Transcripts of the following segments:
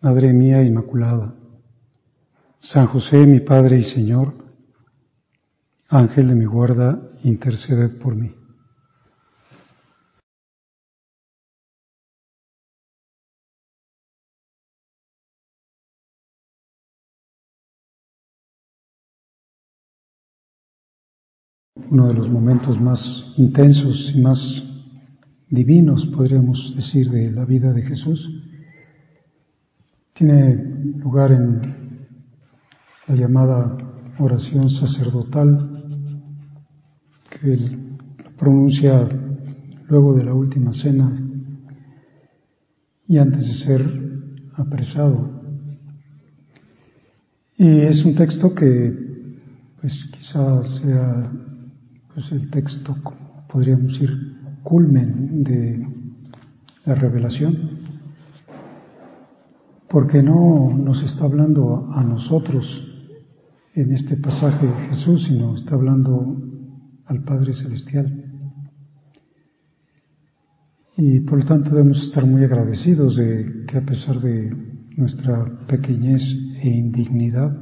Madre mía Inmaculada, San José, mi Padre y Señor, Ángel de mi guarda, interceded por mí. Uno de los momentos más intensos y más divinos, podríamos decir, de la vida de Jesús tiene lugar en la llamada oración sacerdotal que él pronuncia luego de la última cena y antes de ser apresado. Y es un texto que pues quizás sea pues el texto, podríamos decir, culmen de la revelación porque no nos está hablando a nosotros en este pasaje Jesús, sino está hablando al Padre Celestial. Y por lo tanto debemos estar muy agradecidos de que a pesar de nuestra pequeñez e indignidad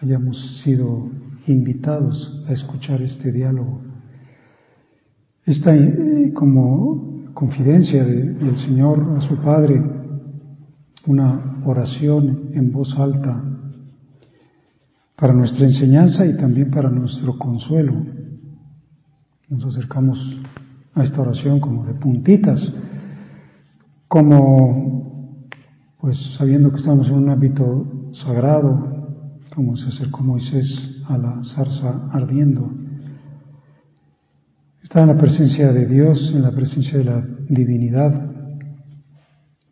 hayamos sido invitados a escuchar este diálogo. Esta eh, como confidencia del Señor a su Padre una oración en voz alta para nuestra enseñanza y también para nuestro consuelo. Nos acercamos a esta oración como de puntitas, como pues sabiendo que estamos en un ámbito sagrado, como se acercó Moisés a la zarza ardiendo. Está en la presencia de Dios, en la presencia de la divinidad,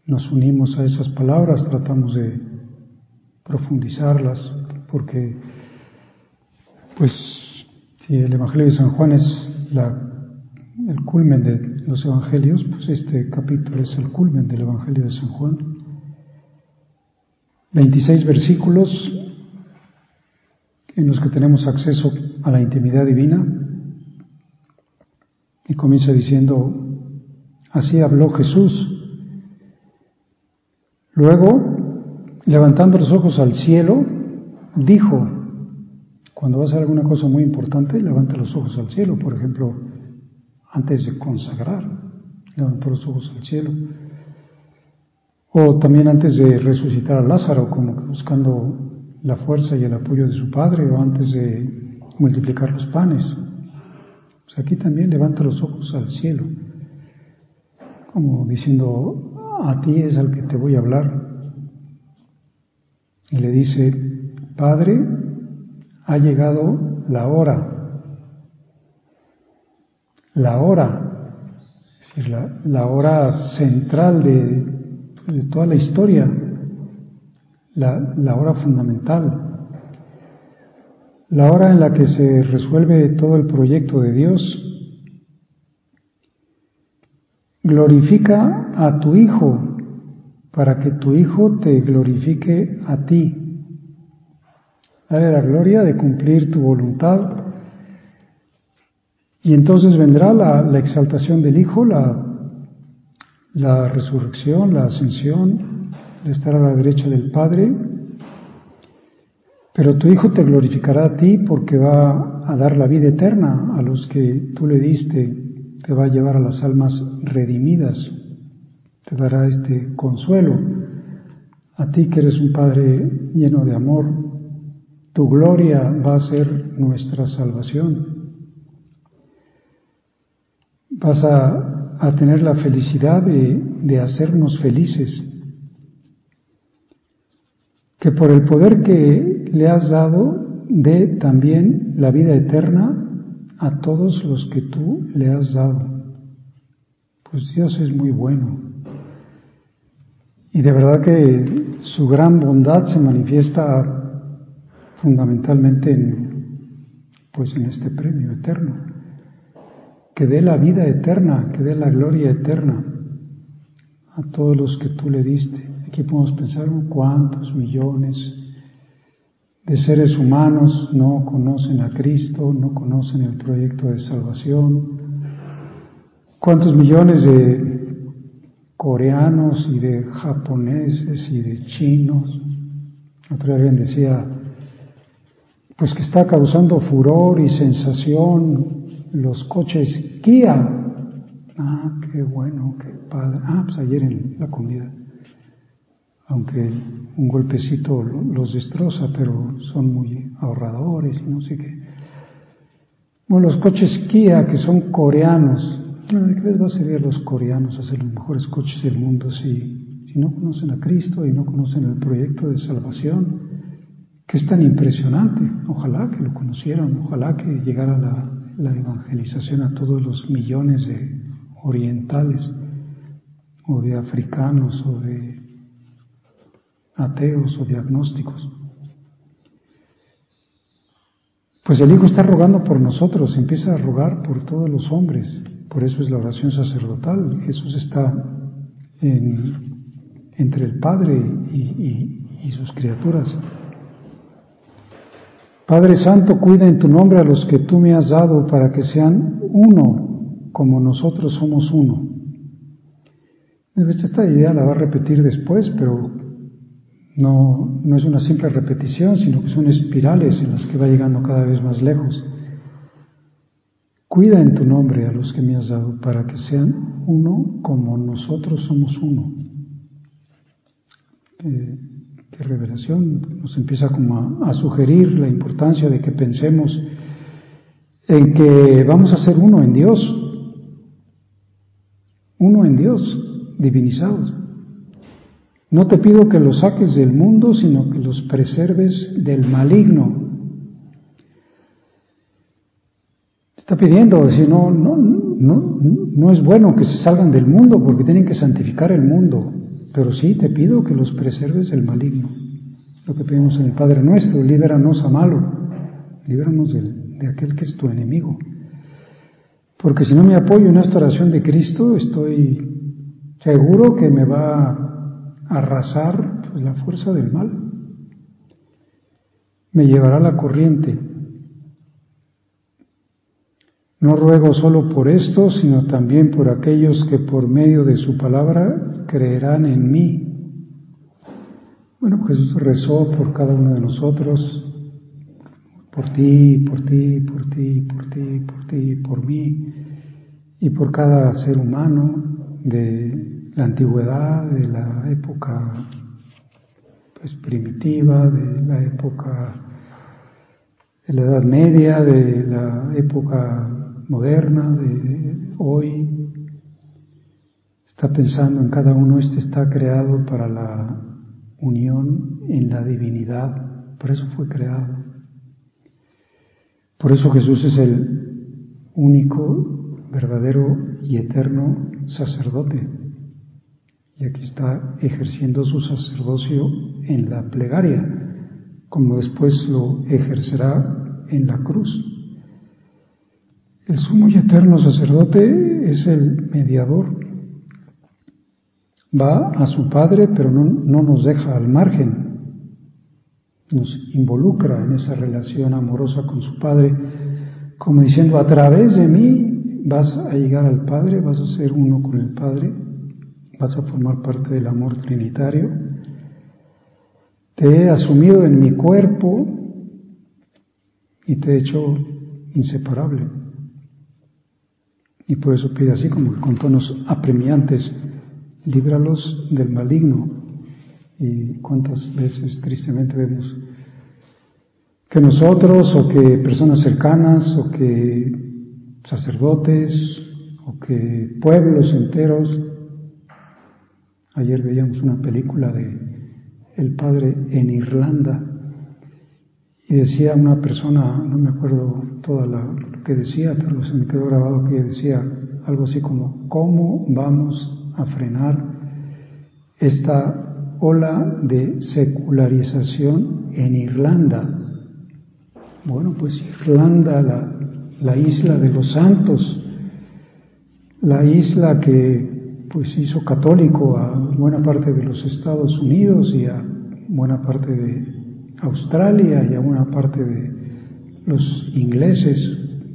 nos unimos a esas palabras, tratamos de profundizarlas, porque pues si el Evangelio de San Juan es la, el culmen de los Evangelios, pues este capítulo es el culmen del Evangelio de San Juan. 26 versículos en los que tenemos acceso a la intimidad divina y comienza diciendo, así habló Jesús Luego, levantando los ojos al cielo, dijo, cuando vas a hacer alguna cosa muy importante, levanta los ojos al cielo, por ejemplo, antes de consagrar, levantó los ojos al cielo. O también antes de resucitar a Lázaro, como buscando la fuerza y el apoyo de su padre, o antes de multiplicar los panes. Pues aquí también levanta los ojos al cielo, como diciendo, a ti es al que te voy a hablar. Y le dice, Padre, ha llegado la hora. La hora, es decir, la, hora central de, toda la historia, la, la hora fundamental, la hora en la que se resuelve todo el proyecto de Dios Glorifica a tu Hijo para que tu Hijo te glorifique a ti. Dale la gloria de cumplir tu voluntad. Y entonces vendrá la, exaltación del Hijo, la, la resurrección, la ascensión, de estar a la derecha del Padre. Pero tu Hijo te glorificará a ti porque va a dar la vida eterna a los que tú le diste te va a llevar a las almas redimidas, te dará este consuelo. A ti que eres un Padre lleno de amor, tu gloria va a ser nuestra salvación. Vas a, tener la felicidad de, de hacernos felices. Que por el poder que le has dado, dé también la vida eterna a todos los que tú le has dado. Pues Dios es muy bueno. Y de verdad que su gran bondad se manifiesta fundamentalmente en, pues en este premio eterno, que dé la vida eterna, que dé la gloria eterna a todos los que tú le diste. Aquí podemos pensar cuántos millones de seres humanos no conocen a Cristo, no conocen el proyecto de salvación, cuántos millones de coreanos y de japoneses y de chinos. Otra vez decía, pues que está causando furor y sensación los coches Kia. Ah, qué bueno, qué padre. Ah, pues ayer en la comida aunque un golpecito los destroza, pero son muy ahorradores y no sé qué. Bueno, los coches Kia, que son coreanos, ¿de qué les va a servir a los coreanos hacer los mejores coches del mundo si, si no conocen a Cristo y no conocen el proyecto de salvación? que es tan impresionante. Ojalá que lo conocieran, ojalá que llegara la, la evangelización a todos los millones de orientales o de africanos o de ateos o diagnósticos. Pues el Hijo está rogando por nosotros, empieza a rogar por todos los hombres, por eso es la oración sacerdotal. Jesús está entre el Padre y, y sus criaturas. Padre Santo, cuida en tu nombre a los que tú me has dado para que sean uno como nosotros somos uno. Esta idea la va a repetir después, pero no, no es una simple repetición, sino que son espirales en las que va llegando cada vez más lejos. Cuida en tu nombre a los que me has dado para que sean uno como nosotros somos uno. Qué revelación nos empieza como a, a sugerir la importancia de que pensemos en que vamos a ser uno en Dios, uno en Dios, divinizados. No te pido que los saques del mundo, sino que los preserves del maligno. Está pidiendo, si no, no, no, no es bueno que se salgan del mundo porque tienen que santificar el mundo, pero sí te pido que los preserves del maligno. Lo que pedimos en el Padre nuestro, líbranos a malo, líbranos de, de aquel que es tu enemigo. Porque si no me apoyo en esta oración de Cristo, estoy seguro que me va arrasar pues, la fuerza del mal. Me llevará la corriente. No ruego solo por esto, sino también por aquellos que por medio de su palabra creerán en mí. Bueno, Jesús rezó por cada uno de nosotros, por ti, por ti, por ti, por ti, por ti, por mí, y por cada ser humano de la antigüedad, de la época pues, primitiva, de la época de la Edad Media, de la época moderna, de hoy. Está pensando en cada uno, este está creado para la unión en la divinidad, por eso fue creado. Por eso Jesús es el único, verdadero y eterno sacerdote. Y aquí está ejerciendo su sacerdocio en la plegaria, como después lo ejercerá en la cruz. El sumo y eterno sacerdote es el mediador. Va a su Padre, pero no, no nos deja al margen. Nos involucra en esa relación amorosa con su Padre, como diciendo, a través de mí vas a llegar al Padre, vas a ser uno con el Padre vas a formar parte del amor trinitario. Te he asumido en mi cuerpo y te he hecho inseparable. Y por eso pide así como con tonos apremiantes, líbralos del maligno. Y cuántas veces tristemente vemos que nosotros o que personas cercanas o que sacerdotes o que pueblos enteros Ayer veíamos una película de el padre en Irlanda y decía una persona, no me acuerdo toda lo que decía, pero se me quedó grabado que decía algo así como, ¿cómo vamos a frenar esta ola de secularización en Irlanda. Bueno, pues Irlanda, la, la isla de los santos, la isla que pues hizo católico a buena parte de los Estados Unidos y a buena parte de Australia y a buena parte de los ingleses,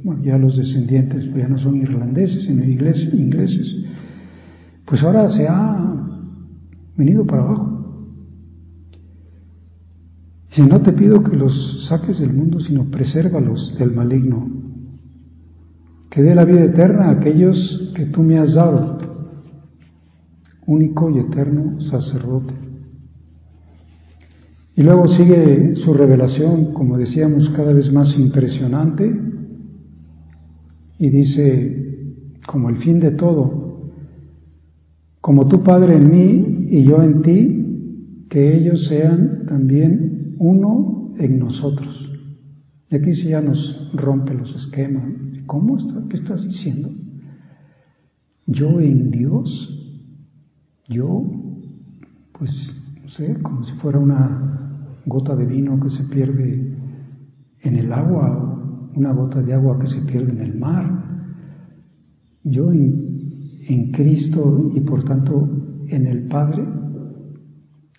bueno, ya los descendientes ya no son irlandeses, sino ingleses, ingleses, pues ahora se ha venido para abajo. Si no te pido que los saques del mundo, sino presérvalos del maligno, que dé la vida eterna a aquellos que tú me has dado, único y eterno sacerdote. Y luego sigue su revelación, como decíamos, cada vez más impresionante, y dice, como el fin de todo, como tu Padre en mí y yo en ti, que ellos sean también uno en nosotros. Y aquí sí ya nos rompe los esquemas. ¿Cómo está? ¿Qué estás diciendo? Yo en Dios, yo, pues, no sé, como si fuera una gota de vino que se pierde en el agua una gota de agua que se pierde en el mar. Yo en Cristo y por tanto en el Padre,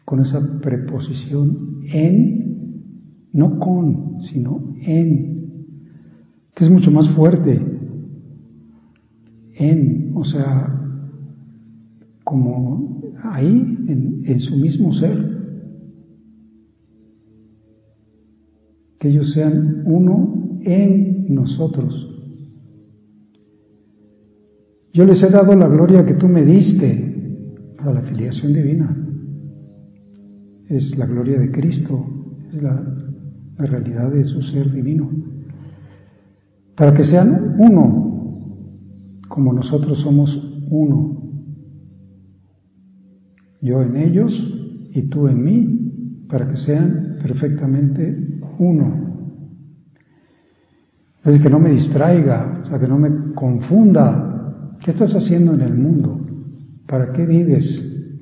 con esa preposición en, no con, sino en, que es mucho más fuerte, en, o sea, como ahí, en, en su mismo ser, que ellos sean uno en nosotros. Yo les he dado la gloria que tú me diste a la filiación divina. Es la gloria de Cristo, es la, la realidad de su ser divino. Para que sean uno, como nosotros somos uno. Yo en ellos y tú en mí, para que sean perfectamente uno. Es que no me distraiga, o sea, que no me confunda ¿Qué estás haciendo en el mundo? ¿Para qué vives?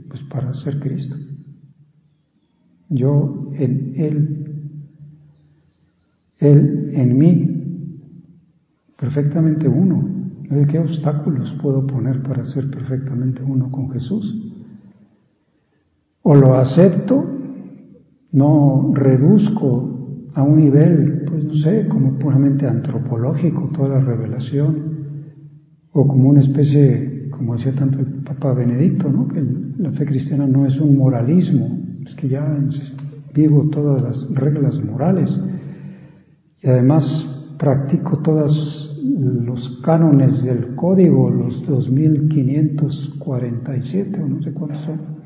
Pues para ser Cristo. Yo en Él, Él en mí, perfectamente uno. ¿Qué obstáculos puedo poner para ser perfectamente uno con Jesús? O lo acepto, no reduzco a un nivel, pues no sé, como puramente antropológico toda la revelación, o como una especie, como decía tanto el Papa Benedicto, ¿no? que la fe cristiana no es un moralismo, es que ya vivo todas las reglas morales y además practico todos los cánones del código, los 2547 o no sé cuántos son.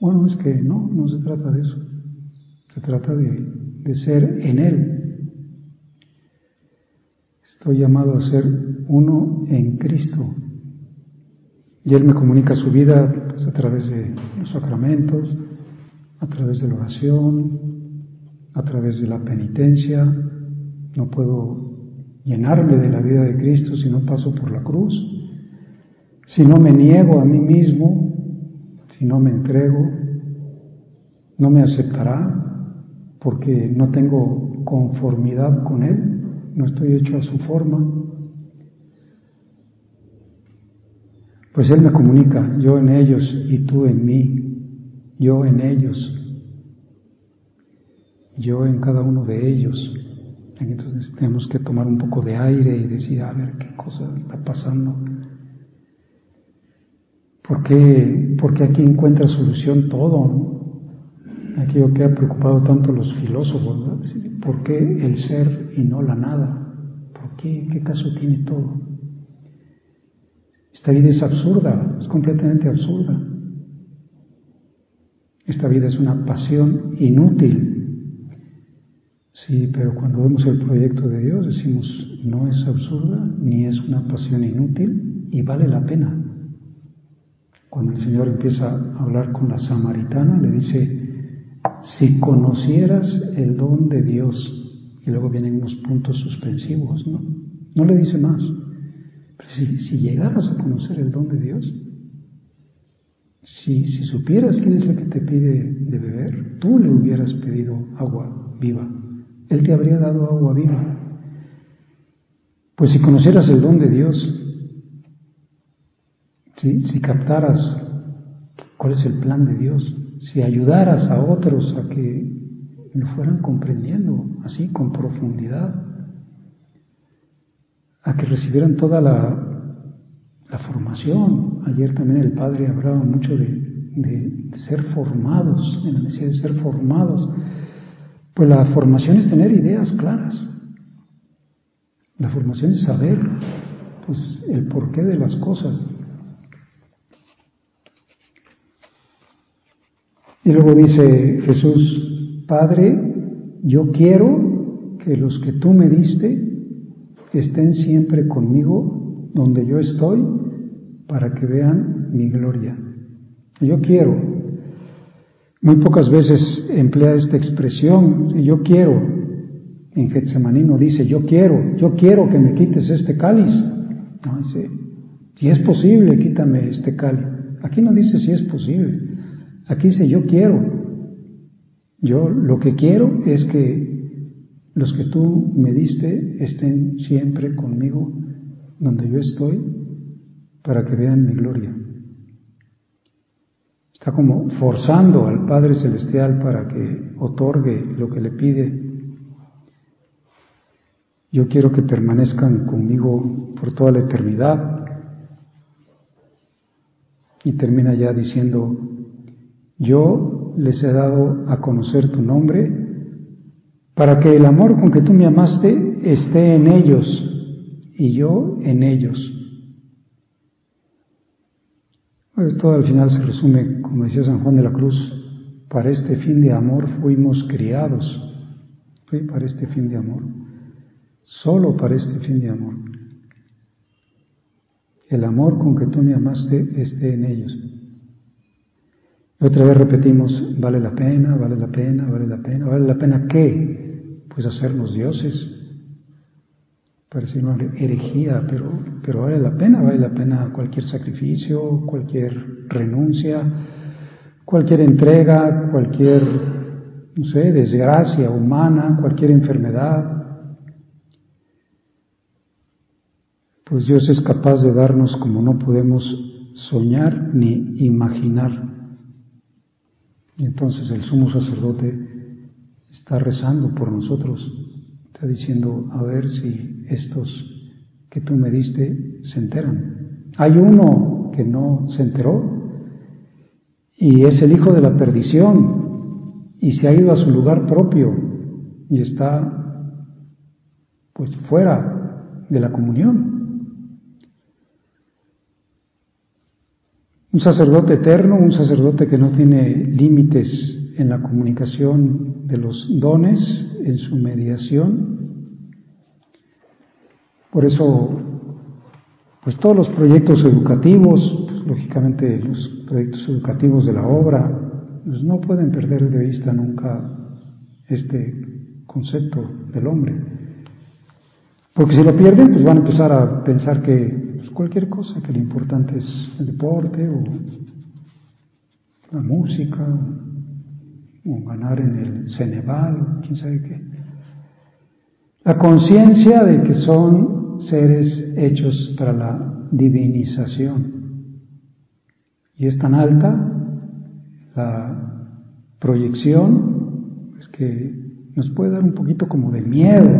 Bueno, es que no, no se trata de eso. Se trata de, de ser en Él. Estoy llamado a ser uno en Cristo. Y Él me comunica su vida pues, a través de los sacramentos, a través de la oración, a través de la penitencia. No puedo llenarme de la vida de Cristo si no paso por la cruz, si no me niego a mí mismo, si no me entrego, no me aceptará porque no tengo conformidad con Él, no estoy hecho a su forma. Pues Él me comunica, yo en ellos y tú en mí, yo en ellos, yo en cada uno de ellos. Entonces tenemos que tomar un poco de aire y decir, a ver qué cosa está pasando. ¿Por qué, porque aquí encuentra solución todo? Aquello que ha preocupado tanto a los filósofos. ¿por qué el ser y no la nada? ¿Por qué? ¿Qué caso tiene todo? Esta vida es absurda, es completamente absurda. Esta vida es una pasión inútil. Sí, pero cuando vemos el proyecto de Dios decimos, no es absurda ni es una pasión inútil y vale la pena. Cuando el Señor empieza a hablar con la samaritana, le dice, si conocieras el don de Dios, y luego vienen unos puntos suspensivos, ¿no? No le dice más. Si, llegaras a conocer el don de Dios, Si, si supieras quién es el que te pide de beber, tú le hubieras pedido agua viva. Él te habría dado agua viva. Pues si conocieras el don de Dios, si captaras cuál es el plan de Dios, si ayudaras a otros a que lo fueran comprendiendo así con profundidad, a que recibieran toda la, la formación. Ayer también el Padre hablaba mucho de, de, ser formados, de la necesidad de ser formados. Pues la formación es tener ideas claras. La formación es saber pues, el porqué de las cosas. Y luego dice Jesús, Padre, yo quiero que los que tú me diste estén siempre conmigo donde yo estoy para que vean mi gloria. Yo quiero. Muy pocas veces emplea esta expresión, yo quiero. En Getsemaní no dice, yo quiero, yo quiero que me quites este cáliz. No, dice, si es posible, quítame este cáliz. Aquí no dice si es posible. Aquí dice, yo quiero. Yo lo que quiero es que los que tú me diste estén siempre conmigo donde yo estoy para que vean mi gloria. Está como forzando al Padre Celestial para que otorgue lo que le pide. Yo quiero que permanezcan conmigo por toda la eternidad. Y termina ya diciendo, yo les he dado a conocer tu nombre para que el amor con que tú me amaste esté en ellos y yo en ellos. Pues todo al final se resume, como decía San Juan de la Cruz, para este fin de amor fuimos criados, para este fin de amor, solo para este fin de amor. El amor con que tú me amaste esté en ellos. Otra vez repetimos, vale la pena, vale la pena, vale la pena, vale la pena qué? Pues hacernos dioses. Parece una herejía, pero, pero vale la pena, vale la pena cualquier sacrificio, cualquier renuncia, cualquier entrega, cualquier, no sé, desgracia humana, cualquier enfermedad. Pues Dios es capaz de darnos como no podemos soñar ni imaginar. Y entonces el sumo sacerdote está rezando por nosotros, está diciendo, a ver si estos que tú me diste se enteran. Hay uno que no se enteró y es el hijo de la perdición y se ha ido a su lugar propio y está pues fuera de la comunión. Un sacerdote eterno, un sacerdote que no tiene límites en la comunicación de los dones, en su mediación. Por eso, pues todos los proyectos educativos, pues, lógicamente los proyectos educativos de la obra, pues no pueden perder de vista nunca este concepto del hombre. Porque si lo pierden, pues van a empezar a pensar que cualquier cosa, que lo importante es el deporte o la música o, ganar en el Ceneval o quién sabe qué. La conciencia de que son seres hechos para la divinización. Y es tan alta la proyección es que nos puede dar un poquito como de miedo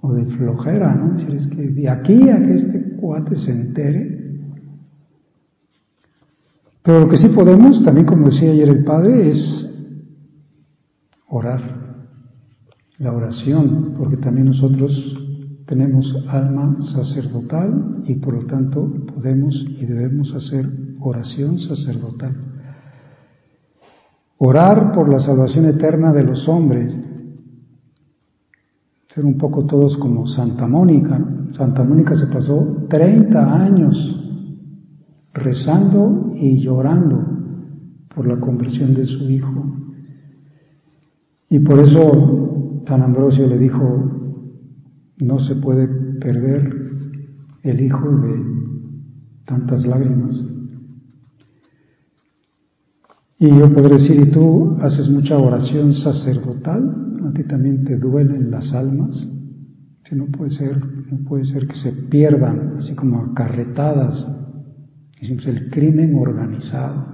o de flojera, ¿no? Decir, es que de aquí a que este cuate se entere. Pero lo que sí podemos, también como decía ayer el Padre, es orar. La oración, porque también nosotros tenemos alma sacerdotal y por lo tanto podemos y debemos hacer oración sacerdotal. Orar por la salvación eterna de los hombres, ser un poco todos como Santa Mónica. Santa Mónica se pasó 30 años rezando y llorando por la conversión de su hijo. Y por eso San Ambrosio le dijo, no se puede perder el hijo de tantas lágrimas. Y yo podré decir, ¿y tú haces mucha oración sacerdotal? ¿A ti también te duelen las almas? Si no puede ser, no puede ser que se pierdan, así como acarretadas. Decimos el crimen organizado,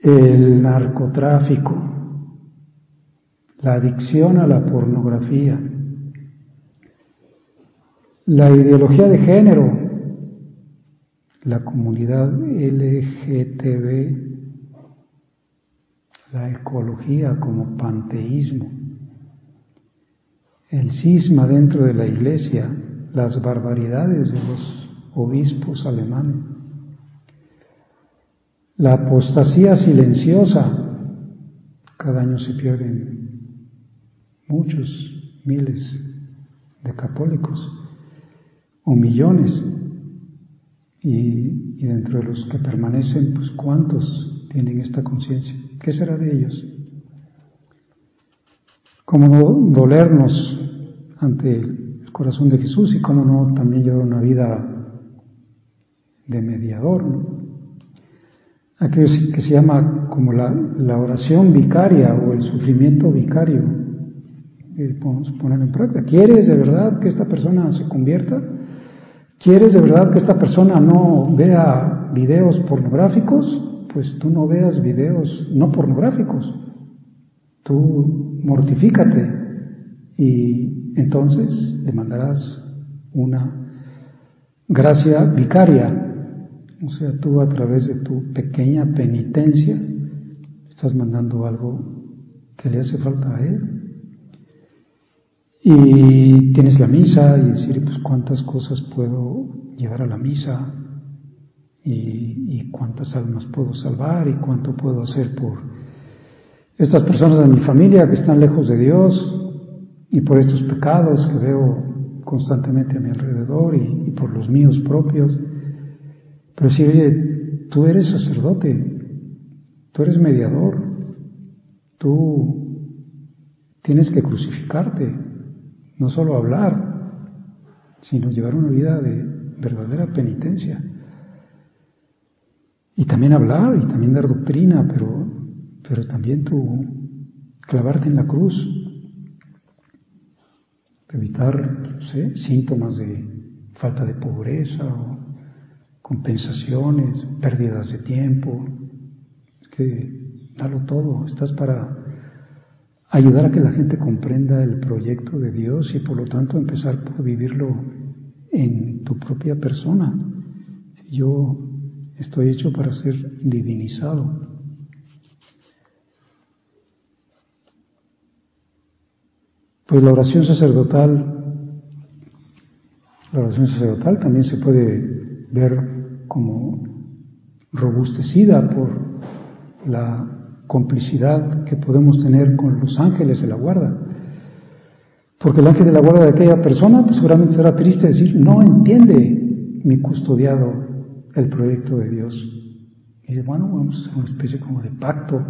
el narcotráfico, la adicción a la pornografía, la ideología de género, la comunidad LGTB, la ecología como panteísmo, el cisma dentro de la iglesia, las barbaridades de los obispos alemanes, la apostasía silenciosa, cada año se pierden muchos miles de católicos o millones y, dentro de los que permanecen, pues cuántos tienen esta conciencia. ¿Qué será de ellos? ¿Cómo no dolernos ante el corazón de Jesús y cómo no también llevar una vida de mediador? Aquello que se llama como la, oración vicaria o el sufrimiento vicario. podemos poner en práctica. ¿Quieres de verdad que esta persona se convierta? ¿Quieres de verdad que esta persona no vea videos pornográficos? Pues tú no veas videos no pornográficos. Tú mortifícate y entonces le mandarás una gracia vicaria. O sea, tú a través de tu pequeña penitencia estás mandando algo que le hace falta a él. Y tienes la misa y decir, pues cuántas cosas puedo llevar a la misa y, cuántas almas puedo salvar y cuánto puedo hacer por estas personas de mi familia que están lejos de Dios y por estos pecados que veo constantemente a mi alrededor y, y por los míos propios. Pero si, oye, tú eres sacerdote, tú eres mediador, tú tienes que crucificarte, no solo hablar, sino llevar una vida de verdadera penitencia. Y también hablar y también dar doctrina, pero, pero también tú clavarte en la cruz, evitar no sé, síntomas de falta de pobreza o compensaciones, pérdidas de tiempo, que dalo todo, estás para ayudar a que la gente comprenda el proyecto de Dios y por lo tanto empezar por vivirlo en tu propia persona. Yo estoy hecho para ser divinizado. Pues la oración sacerdotal, la oración sacerdotal también se puede ver como robustecida por la complicidad que podemos tener con los ángeles de la guarda. Porque el ángel de la guarda de aquella persona, pues seguramente será triste decir, no entiende mi custodiado el proyecto de Dios. Y bueno, vamos a una especie como de pacto,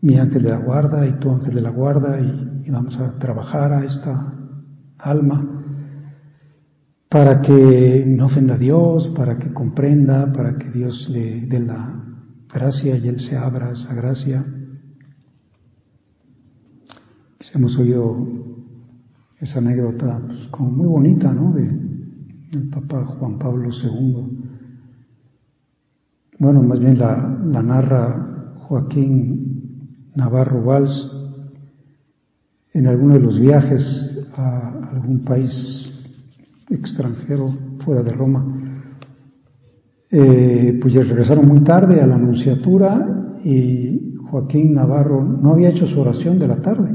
mi ángel de la guarda y tu ángel de la guarda, y, vamos a trabajar a esta alma para que no ofenda a Dios, para que comprenda, para que Dios le dé la gracia y Él se abra esa gracia. Hemos oído esa anécdota pues, como muy bonita, ¿no? De, del Papa Juan Pablo II. Bueno, más bien la, la narra Joaquín Navarro Valls en alguno de los viajes a algún país extranjero fuera de Roma eh, pues regresaron muy tarde a la anunciatura y Joaquín Navarro no había hecho su oración de la tarde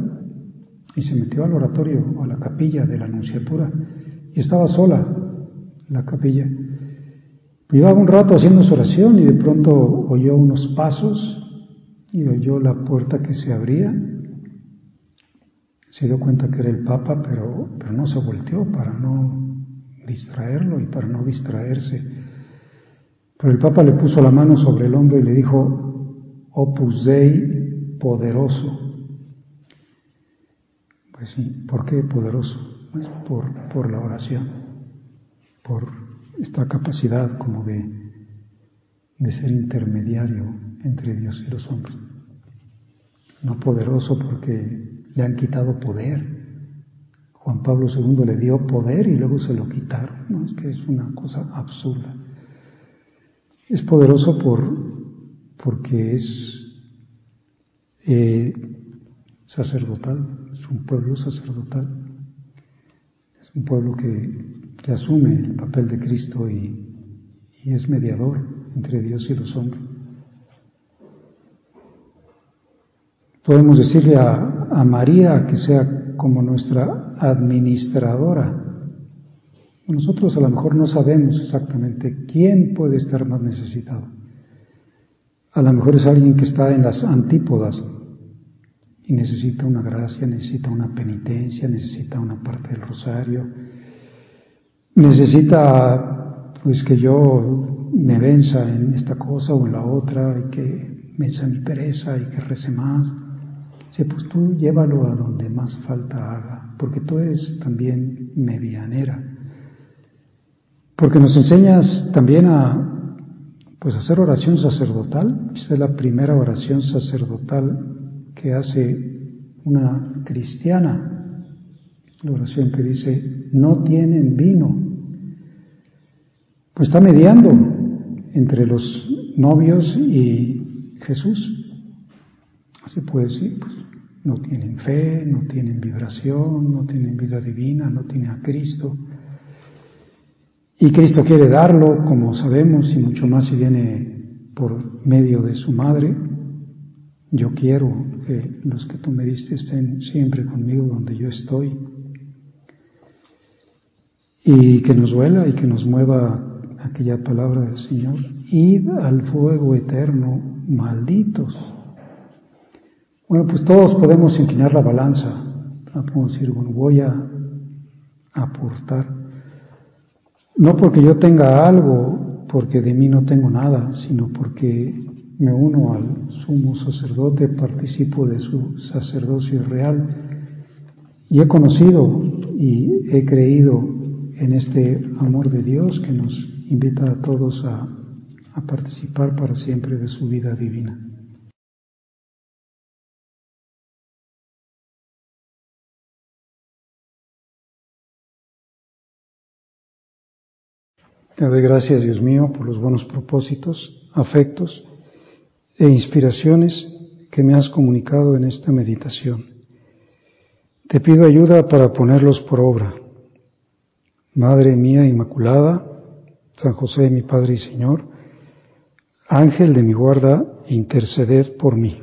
y se metió al oratorio, a la capilla de la anunciatura y estaba sola la capilla. Llevaba un rato haciendo su oración y de pronto oyó unos pasos y oyó la puerta que se abría. Se dio cuenta que era el Papa, pero, pero no se volteó para no distraerlo y para no distraerse pero el Papa le puso la mano sobre el hombro y le dijo, Opus Dei poderoso. Pues ¿por qué poderoso? Pues por, por la oración, por esta capacidad como de, de ser intermediario entre Dios y los hombres. No poderoso porque le han quitado poder. Juan Pablo II le dio poder y luego se lo quitaron. ¿no? Es que es una cosa absurda. Es poderoso por, porque es eh, sacerdotal, es un pueblo sacerdotal, es un pueblo que, asume el papel de Cristo y, es mediador entre Dios y los hombres. Podemos decirle a, a María que sea como nuestra administradora. Nosotros a lo mejor no sabemos exactamente quién puede estar más necesitado. A lo mejor es alguien que está en las antípodas y necesita una gracia, necesita una penitencia, necesita una parte del rosario, necesita pues que yo me venza en esta cosa o en la otra y que venza mi pereza y que rece más. Sí, pues tú llévalo a donde más falta haga, porque tú eres también medianera. Porque nos enseñas también a pues hacer oración sacerdotal. Esta es la primera oración sacerdotal que hace una cristiana, la oración que dice, no tienen vino. Pues está mediando entre los novios y Jesús. Se puede decir, pues no tienen fe, no tienen vibración, no tienen vida divina, no tienen a Cristo. Y Cristo quiere darlo, como sabemos, y mucho más si viene por medio de su madre. Yo quiero que los que tú me diste estén siempre conmigo donde yo estoy. Y que nos duela y que nos mueva aquella palabra del Señor. Id al fuego eterno, malditos. Bueno, pues todos podemos inclinar la balanza. Podemos decir, bueno, voy a aportar. No porque yo tenga algo, porque de mí no tengo nada, sino porque me uno al sumo sacerdote, participo de su sacerdocio real y he conocido y he creído en este amor de Dios que nos invita a todos a, participar para siempre de su vida divina. Te doy gracias, Dios mío, por los buenos propósitos, afectos e inspiraciones que me has comunicado en esta meditación. Te pido ayuda para ponerlos por obra. Madre mía Inmaculada, San José mi Padre y Señor, Ángel de mi guarda, interceded por mí.